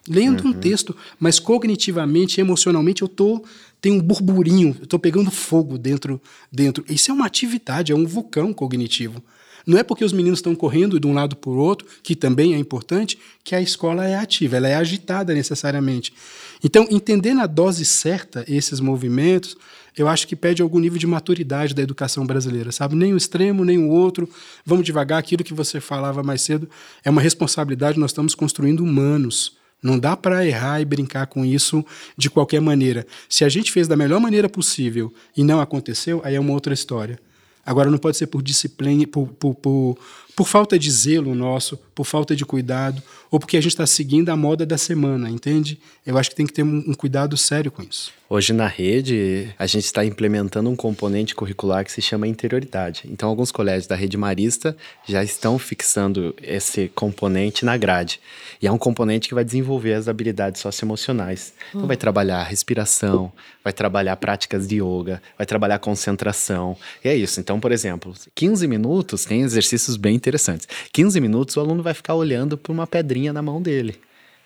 Lendo uhum. um texto, mas cognitivamente, emocionalmente, eu tô tem um burburinho, eu estou pegando fogo dentro, dentro. Isso é uma atividade, é um vulcão cognitivo. Não é porque os meninos estão correndo de um lado para o outro, que também é importante, que a escola é ativa, ela é agitada necessariamente. Então, entender na dose certa esses movimentos, eu acho que pede algum nível de maturidade da educação brasileira, sabe? Nem o extremo, nem o outro. Vamos devagar, aquilo que você falava mais cedo é uma responsabilidade, nós estamos construindo humanos. Não dá para errar e brincar com isso de qualquer maneira. Se a gente fez da melhor maneira possível e não aconteceu, aí é uma outra história. Agora, não pode ser por disciplina, por, por, por, por falta de zelo nosso, por falta de cuidado, ou porque a gente está seguindo a moda da semana, entende? Eu acho que tem que ter um, um cuidado sério com isso. Hoje na rede, a gente está implementando um componente curricular que se chama interioridade. Então, alguns colégios da rede marista já estão fixando esse componente na grade. E é um componente que vai desenvolver as habilidades socioemocionais. Então, vai trabalhar respiração, vai trabalhar práticas de yoga, vai trabalhar concentração. E é isso. Então, por exemplo, 15 minutos tem exercícios bem interessantes. 15 minutos o aluno vai ficar olhando para uma pedrinha na mão dele.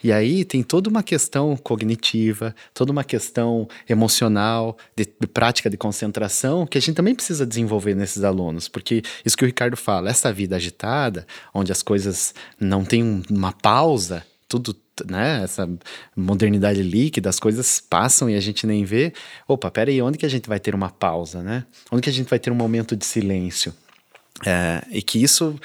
E aí tem toda uma questão cognitiva, toda uma questão emocional, de, de, prática de concentração, que a gente também precisa desenvolver nesses alunos, porque isso que o Ricardo fala, essa vida agitada, onde as coisas não têm uma pausa, tudo, né, essa modernidade líquida, as coisas passam e a gente nem vê. Opa, peraí, onde que a gente vai ter uma pausa, né? Onde que a gente vai ter um momento de silêncio? É, e que isso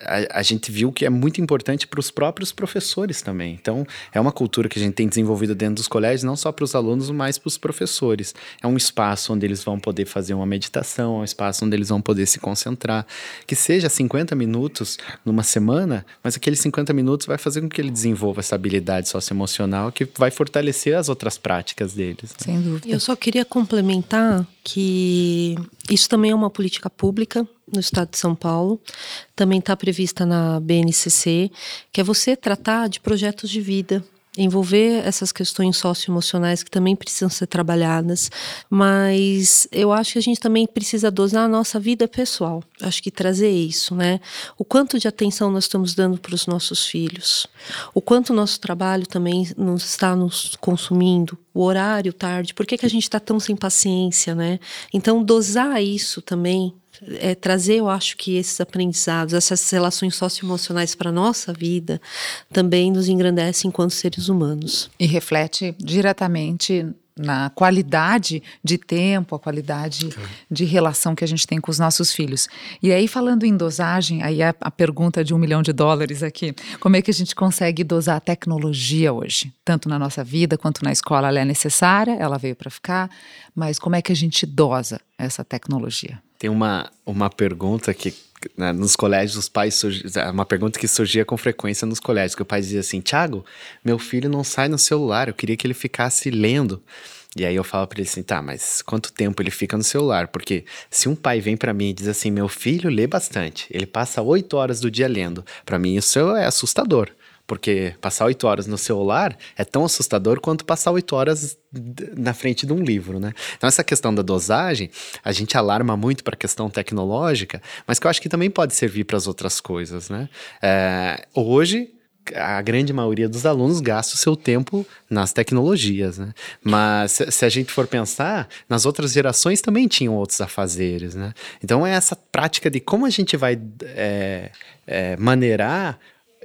a, a, gente viu que é muito importante para os próprios professores também. Então, é uma cultura que a gente tem desenvolvido dentro dos colégios, não só para os alunos, mas para os professores. É um espaço onde eles vão poder fazer uma meditação, é um espaço onde eles vão poder se concentrar. Que seja 50 minutos numa semana, mas aqueles 50 minutos vai fazer com que ele desenvolva essa habilidade socioemocional que vai fortalecer as outras práticas deles. Né? Sem dúvida. Eu só queria complementar que isso também é uma política pública no estado de São Paulo, também está prevista na BNCC, que é você tratar de projetos de vida, envolver essas questões socioemocionais que também precisam ser trabalhadas, mas eu acho que a gente também precisa dosar a nossa vida pessoal. Acho que trazer isso, né? O quanto de atenção nós estamos dando para os nossos filhos, o quanto o nosso trabalho também nos está nos consumindo, o horário tarde, por que, que a gente está tão sem paciência, né? Então, dosar isso também é, trazer, eu acho que esses aprendizados, essas relações socioemocionais para a nossa vida, também nos engrandece enquanto seres humanos. E reflete diretamente na qualidade de tempo, a qualidade de relação que a gente tem com os nossos filhos. E aí, falando em dosagem, aí a, a, pergunta de um milhão de dólares aqui: como é que a gente consegue dosar a tecnologia hoje? Tanto na nossa vida quanto na escola, ela é necessária, ela veio para ficar, mas como é que a gente dosa essa tecnologia? Tem uma, uma pergunta que né, nos colégios os pais surgi, é uma pergunta que surgia com frequência nos colégios, que o pai dizia assim: Tiago, meu filho não sai no celular, eu queria que ele ficasse lendo. E aí eu falo para ele assim, tá, mas quanto tempo ele fica no celular? Porque se um pai vem para mim e diz assim, meu filho lê bastante, ele passa oito horas do dia lendo, para mim isso é assustador. Porque passar oito horas no celular é tão assustador quanto passar oito horas na frente de um livro, né? Então, essa questão da dosagem, a gente alarma muito para a questão tecnológica, mas que eu acho que também pode servir para as outras coisas, né? É, hoje, a grande maioria dos alunos gasta o seu tempo nas tecnologias, né? Mas se, a gente for pensar, nas outras gerações também tinham outros afazeres, né? Então é essa prática de como a gente vai é, é, maneirar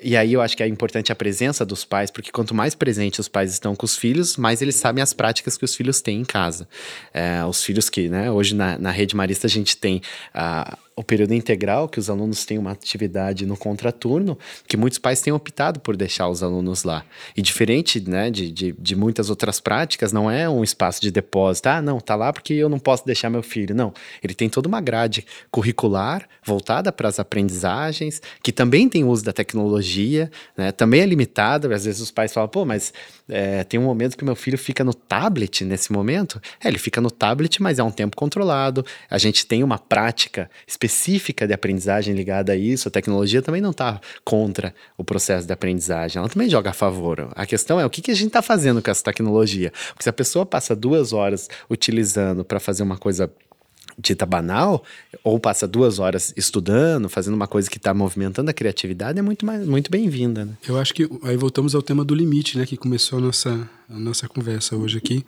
e aí eu acho que é importante a presença dos pais, porque quanto mais presentes os pais estão com os filhos, mais eles sabem as práticas que os filhos têm em casa. É, os filhos que, né, hoje na, na rede marista a gente tem a, o período integral, que os alunos têm uma atividade no contraturno, que muitos pais têm optado por deixar os alunos lá. E diferente né, de, de, de, muitas outras práticas, não é um espaço de depósito. Ah, não, tá lá porque eu não posso deixar meu filho. Não, ele tem toda uma grade curricular voltada para as aprendizagens, que também tem uso da tecnologia, né, também é limitada. Às vezes os pais falam, pô, mas é, tem um momento que meu filho fica no tablet nesse momento. É, ele fica no tablet, mas é um tempo controlado. A gente tem uma prática específica de aprendizagem ligada a isso. A tecnologia também não está contra o processo de aprendizagem, ela também joga a favor. A questão é o que, que a gente está fazendo com essa tecnologia. Porque se a pessoa passa duas horas utilizando para fazer uma coisa dita banal, ou passa duas horas estudando, fazendo uma coisa que está movimentando a criatividade, é muito, mais, muito bem-vinda. Né? Eu acho que aí voltamos ao tema do limite, né, que começou a nossa, a nossa conversa hoje aqui.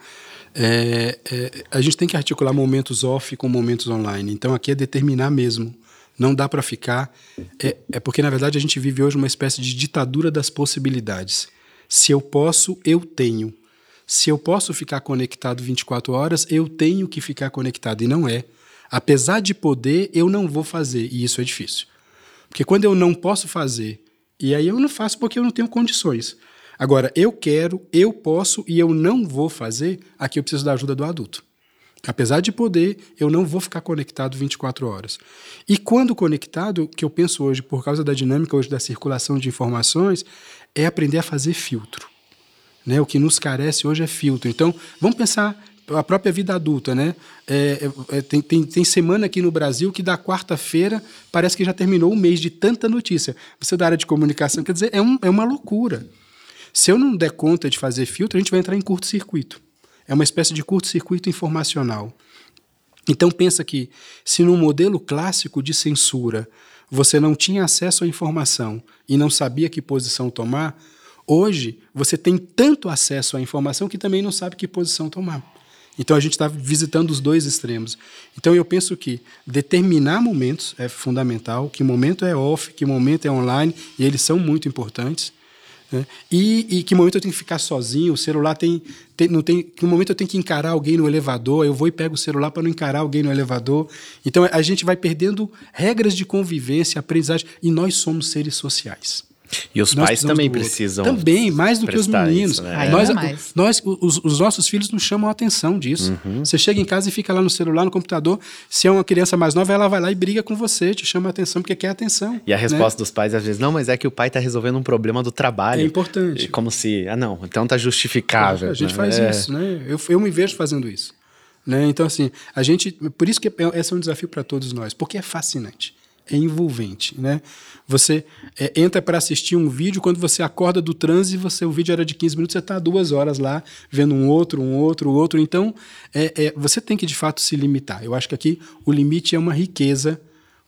É, é, a gente tem que articular momentos off com momentos online. Então aqui é determinar mesmo. Não dá para ficar. É, é porque, na verdade, a gente vive hoje uma espécie de ditadura das possibilidades. Se eu posso, eu tenho. Se eu posso ficar conectado 24 horas, eu tenho que ficar conectado. E não é. Apesar de poder, eu não vou fazer. E isso é difícil. Porque quando eu não posso fazer, e aí eu não faço porque eu não tenho condições. Agora, eu quero, eu posso e eu não vou fazer, aqui eu preciso da ajuda do adulto. Apesar de poder, eu não vou ficar conectado 24 horas. E quando conectado, que eu penso hoje, por causa da dinâmica hoje da circulação de informações, é aprender a fazer filtro. Né? O que nos carece hoje é filtro. Então, vamos pensar a própria vida adulta, né? É, é, tem, tem, tem, semana aqui no Brasil que da quarta-feira parece que já terminou o mês de tanta notícia. Você da área de comunicação, quer dizer, é, um, é uma loucura. Se eu não der conta de fazer filtro, a gente vai entrar em curto-circuito. É uma espécie de curto-circuito informacional. Então pensa que se no modelo clássico de censura você não tinha acesso à informação e não sabia que posição tomar, hoje você tem tanto acesso à informação que também não sabe que posição tomar. Então a gente está visitando os dois extremos. Então eu penso que determinar momentos é fundamental, que momento é off, que momento é online, e eles são muito importantes. Né? E, e, que momento eu tenho que ficar sozinho, o celular tem, tem, não tem. Que momento eu tenho que encarar alguém no elevador, eu vou e pego o celular para não encarar alguém no elevador. Então a gente vai perdendo regras de convivência, aprendizagem, e nós somos seres sociais. E os nós pais também precisam. Também, mais do que os meninos. Isso, né? Nós, nós os, os, nossos filhos nos chamam a atenção disso. Uhum. Você chega em casa e fica lá no celular, no computador. Se é uma criança mais nova, ela vai lá e briga com você, te chama a atenção porque quer atenção. E a resposta né? dos pais, às vezes, não, mas é que o pai está resolvendo um problema do trabalho. É importante. Como se, ah, não, então tá justificável. a gente né? faz é. isso, né? Eu, eu me vejo fazendo isso. Né? Então, assim, a gente. Por isso que esse é um desafio para todos nós, porque é fascinante é envolvente, né? Você é, entra para assistir um vídeo, quando você acorda do transe, você, o vídeo era de 15 minutos, você está duas horas lá, vendo um outro, um outro, outro. Então, é, é, você tem que, de fato, se limitar. Eu acho que aqui o limite é uma riqueza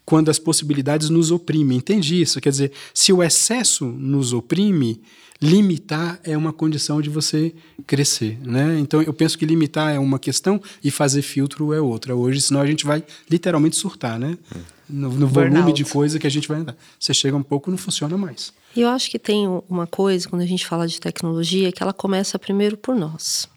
quando as possibilidades nos oprimem. Entende isso? Quer dizer, se o excesso nos oprime, limitar é uma condição de você crescer, né? Então eu penso que limitar é uma questão e fazer filtro é outra. Hoje, senão a gente vai literalmente surtar, né? No, no volume de coisa que a gente vai andar. Você chega um pouco não funciona mais. E eu acho que tem uma coisa quando a gente fala de tecnologia que ela começa primeiro por nós.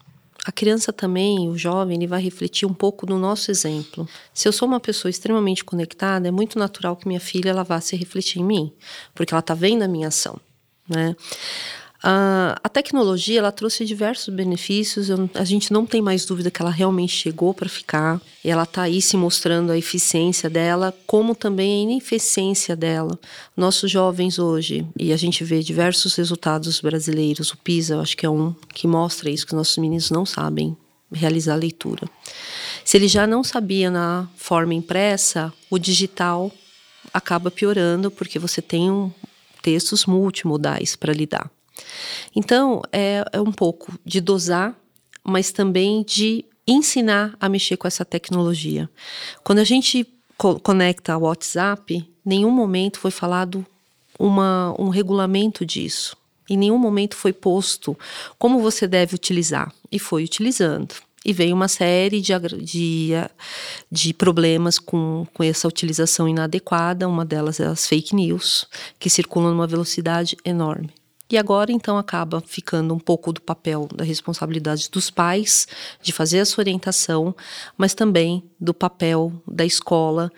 A criança também, o jovem, ele vai refletir um pouco no nosso exemplo. Se eu sou uma pessoa extremamente conectada, é muito natural que minha filha ela vá se refletir em mim, porque ela está vendo a minha ação. Né? Uh, a tecnologia ela trouxe diversos benefícios. Eu, a gente não tem mais dúvida que ela realmente chegou para ficar. Ela está aí se mostrando a eficiência dela, como também a ineficiência dela. Nossos jovens hoje, e a gente vê diversos resultados brasileiros, o PISA, eu acho que é um que mostra isso, que nossos meninos não sabem realizar a leitura. Se ele já não sabia na forma impressa, o digital acaba piorando, porque você tem um, textos multimodais para lidar. Então, é, é um pouco de dosar, mas também de ensinar a mexer com essa tecnologia. Quando a gente co conecta ao WhatsApp, nenhum momento foi falado uma, um regulamento disso. Em nenhum momento foi posto como você deve utilizar. E foi utilizando. E veio uma série de, de, de problemas com, com essa utilização inadequada. Uma delas é as fake news, que circulam numa velocidade enorme. E agora, então, acaba ficando um pouco do papel da responsabilidade dos pais de fazer essa orientação, mas também do papel da escola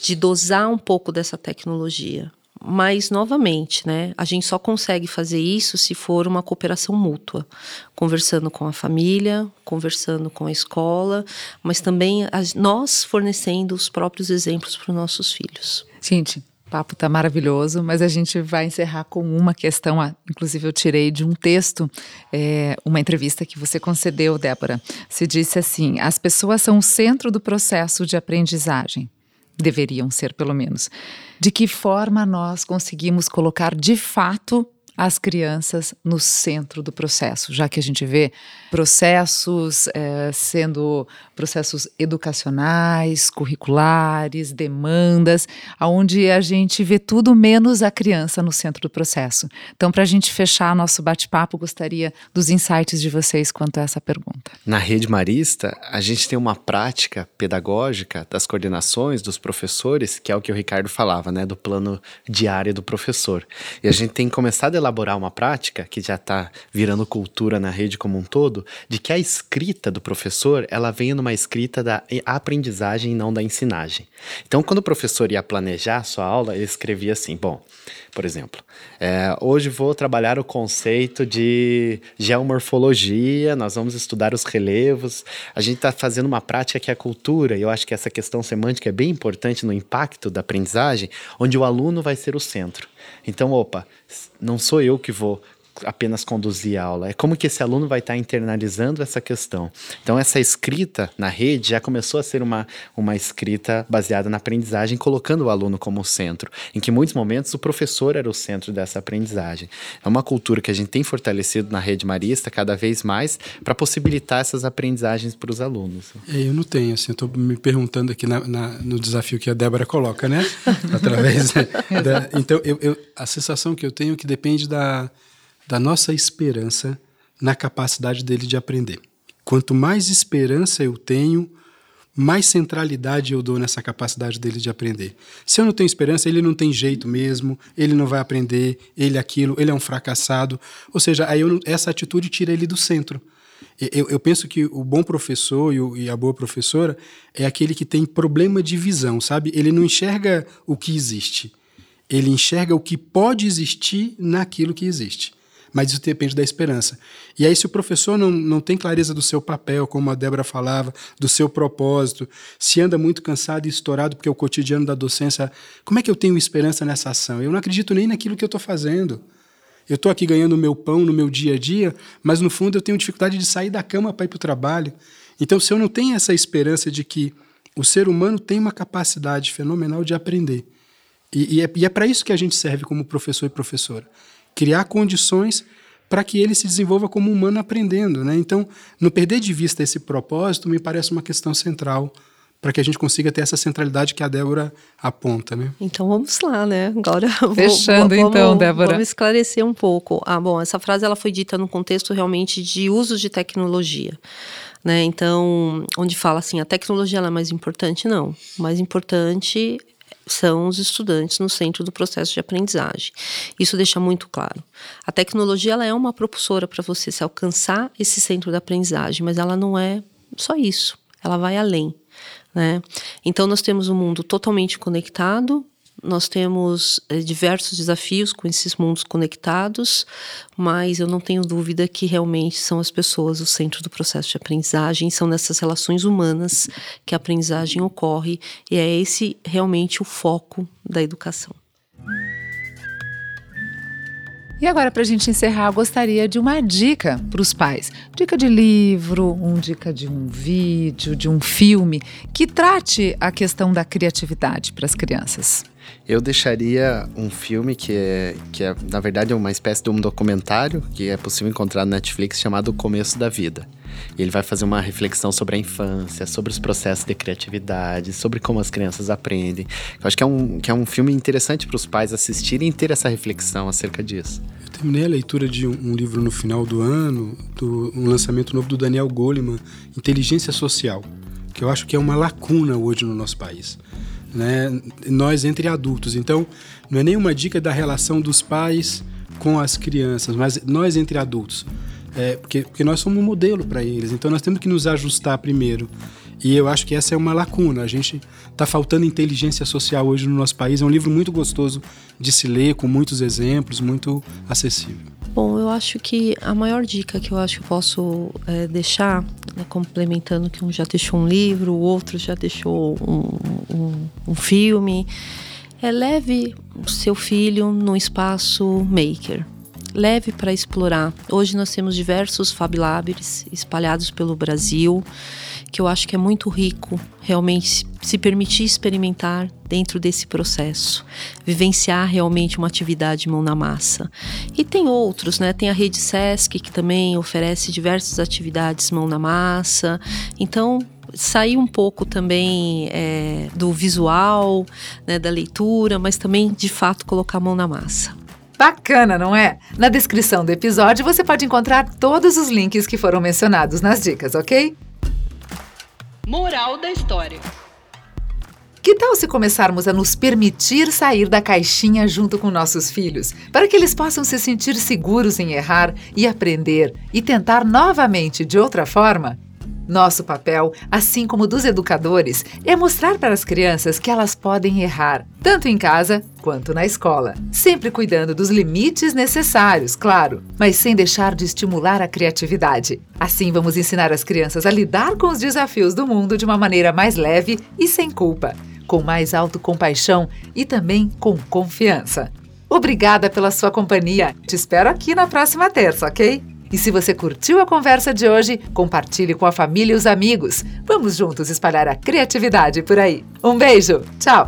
de dosar um pouco dessa tecnologia. Mas, novamente, né, a gente só consegue fazer isso se for uma cooperação mútua, conversando com a família, conversando com a escola, mas também as, nós fornecendo os próprios exemplos para os nossos filhos. Gente, papo tá maravilhoso, mas a gente vai encerrar com uma questão. Inclusive, eu tirei de um texto, é, uma entrevista que você concedeu, Débora. Se disse assim: as pessoas são o centro do processo de aprendizagem deveriam ser pelo menos. De que forma nós conseguimos colocar de fato as crianças no centro do processo, já que a gente vê processos é, sendo processos educacionais, curriculares, demandas, aonde a gente vê tudo menos a criança no centro do processo. Então, para a gente fechar nosso bate-papo, gostaria dos insights de vocês quanto a essa pergunta. Na rede marista, a gente tem uma prática pedagógica das coordenações dos professores, que é o que o Ricardo falava, né, do plano diário do professor. E a gente tem começado a elaborar uma prática que já está virando cultura na rede como um todo, de que a escrita do professor ela venha numa escrita da aprendizagem e não da ensinagem. Então, quando o professor ia planejar a sua aula, ele escrevia assim: bom, por exemplo, é, hoje vou trabalhar o conceito de geomorfologia, nós vamos estudar os relevos. A gente está fazendo uma prática que é cultura, e eu acho que essa questão semântica é bem importante no impacto da aprendizagem, onde o aluno vai ser o centro. Então, opa, não sou eu que vou apenas conduzir a aula, é como que esse aluno vai estar internalizando essa questão. Então, essa escrita na rede já começou a ser uma, uma escrita baseada na aprendizagem, colocando o aluno como centro, em que em muitos momentos o professor era o centro dessa aprendizagem. É uma cultura que a gente tem fortalecido na rede marista cada vez mais para possibilitar essas aprendizagens para os alunos. É, eu não tenho, assim, estou me perguntando aqui na, na, no desafio que a Débora coloca, né? [laughs] Através da, então, eu, eu, a sensação que eu tenho é que depende da da nossa esperança na capacidade dele de aprender. Quanto mais esperança eu tenho, mais centralidade eu dou nessa capacidade dele de aprender. Se eu não tenho esperança, ele não tem jeito mesmo, ele não vai aprender, ele aquilo, ele é um fracassado. Ou seja, aí eu, essa atitude tira ele do centro. Eu, eu penso que o bom professor e, o, e, a boa professora é aquele que tem problema de visão, sabe? Ele não enxerga o que existe, ele enxerga o que pode existir naquilo que existe mas isso depende da esperança. E aí, se o professor não, não tem clareza do seu papel, como a Débora falava, do seu propósito, se anda muito cansado e estourado porque é o cotidiano da docência, como é que eu tenho esperança nessa ação? Eu não acredito nem naquilo que eu estou fazendo. Eu estou aqui ganhando meu pão no meu dia a dia, mas no fundo eu tenho dificuldade de sair da cama para ir para o trabalho. Então, se eu não tenho essa esperança de que o ser humano tem uma capacidade fenomenal de aprender, e, e é, é para isso que a gente serve como professor e professora criar condições para que ele se desenvolva como humano aprendendo. Né? Então, não perder de vista esse propósito me parece uma questão central para que a gente consiga ter essa centralidade que a Débora aponta, né? Então vamos lá, né? Agora [laughs] fechando vou, então, Débora. Vamos esclarecer um pouco. Ah, bom, essa frase ela foi dita no contexto realmente de usos de tecnologia, né? Então, onde fala assim, a tecnologia é mais importante? Não. O mais importante são os estudantes no centro do processo de aprendizagem. Isso deixa muito claro. A tecnologia ela é uma propulsora para você se alcançar esse centro da aprendizagem, mas ela não é só isso. Ela vai além. Né? Então, nós temos um mundo totalmente conectado, nós temos é, diversos desafios com esses mundos conectados, mas eu não tenho dúvida que realmente são as pessoas o centro do processo de aprendizagem, são nessas relações humanas que a aprendizagem ocorre, e é esse realmente o foco da educação. E agora, para a gente encerrar, eu gostaria de uma dica para os pais. Dica de livro, um dica de um vídeo, de um filme que trate a questão da criatividade para as crianças. Eu deixaria um filme que é, que é, na verdade, é uma espécie de um documentário que é possível encontrar no Netflix chamado Começo da Vida. E ele vai fazer uma reflexão sobre a infância, sobre os processos de criatividade, sobre como as crianças aprendem. Eu acho que é um, que é um filme interessante para os pais assistirem e ter essa reflexão acerca disso. terminei a leitura de um, um, livro no final do ano, do, um lançamento novo do Daniel Goleman, Inteligência Social, que eu acho que é uma lacuna hoje no nosso país. Né? Nós entre adultos. Então, não é nenhuma dica da relação dos pais com as crianças, mas nós entre adultos. É, porque, porque nós somos um modelo para eles, então nós temos que nos ajustar primeiro. E eu acho que essa é uma lacuna. A gente está faltando inteligência social hoje no nosso país. É um livro muito gostoso de se ler, com muitos exemplos, muito acessível. Bom, eu acho que a maior dica que eu acho que eu posso é, deixar, né, complementando que um já deixou um livro, o outro já deixou um, um, um filme, é leve seu filho no espaço maker leve para explorar. Hoje nós temos diversos Fab Labs espalhados pelo Brasil, que eu acho que é muito rico realmente se permitir experimentar dentro desse processo, vivenciar realmente uma atividade mão na massa. E tem outros, né? Tem a rede SESC que também oferece diversas atividades mão na massa. Então, sair um pouco também é, do visual, né, da leitura, mas também de fato colocar a mão na massa. Bacana, não é? Na descrição do episódio você pode encontrar todos os links que foram mencionados nas dicas, ok? Moral da história. Que tal se começarmos a nos permitir sair da caixinha junto com nossos filhos, para que eles possam se sentir seguros em errar e aprender e tentar novamente de outra forma? Nosso papel, assim como dos educadores, é mostrar para as crianças que elas podem errar, tanto em casa quanto na escola. Sempre cuidando dos limites necessários, claro, mas sem deixar de estimular a criatividade. Assim, vamos ensinar as crianças a lidar com os desafios do mundo de uma maneira mais leve e sem culpa, com mais autocompaixão e também com confiança. Obrigada pela sua companhia. Te espero aqui na próxima terça, ok? E se você curtiu a conversa de hoje, compartilhe com a família e os amigos. Vamos juntos espalhar a criatividade por aí. Um beijo, tchau!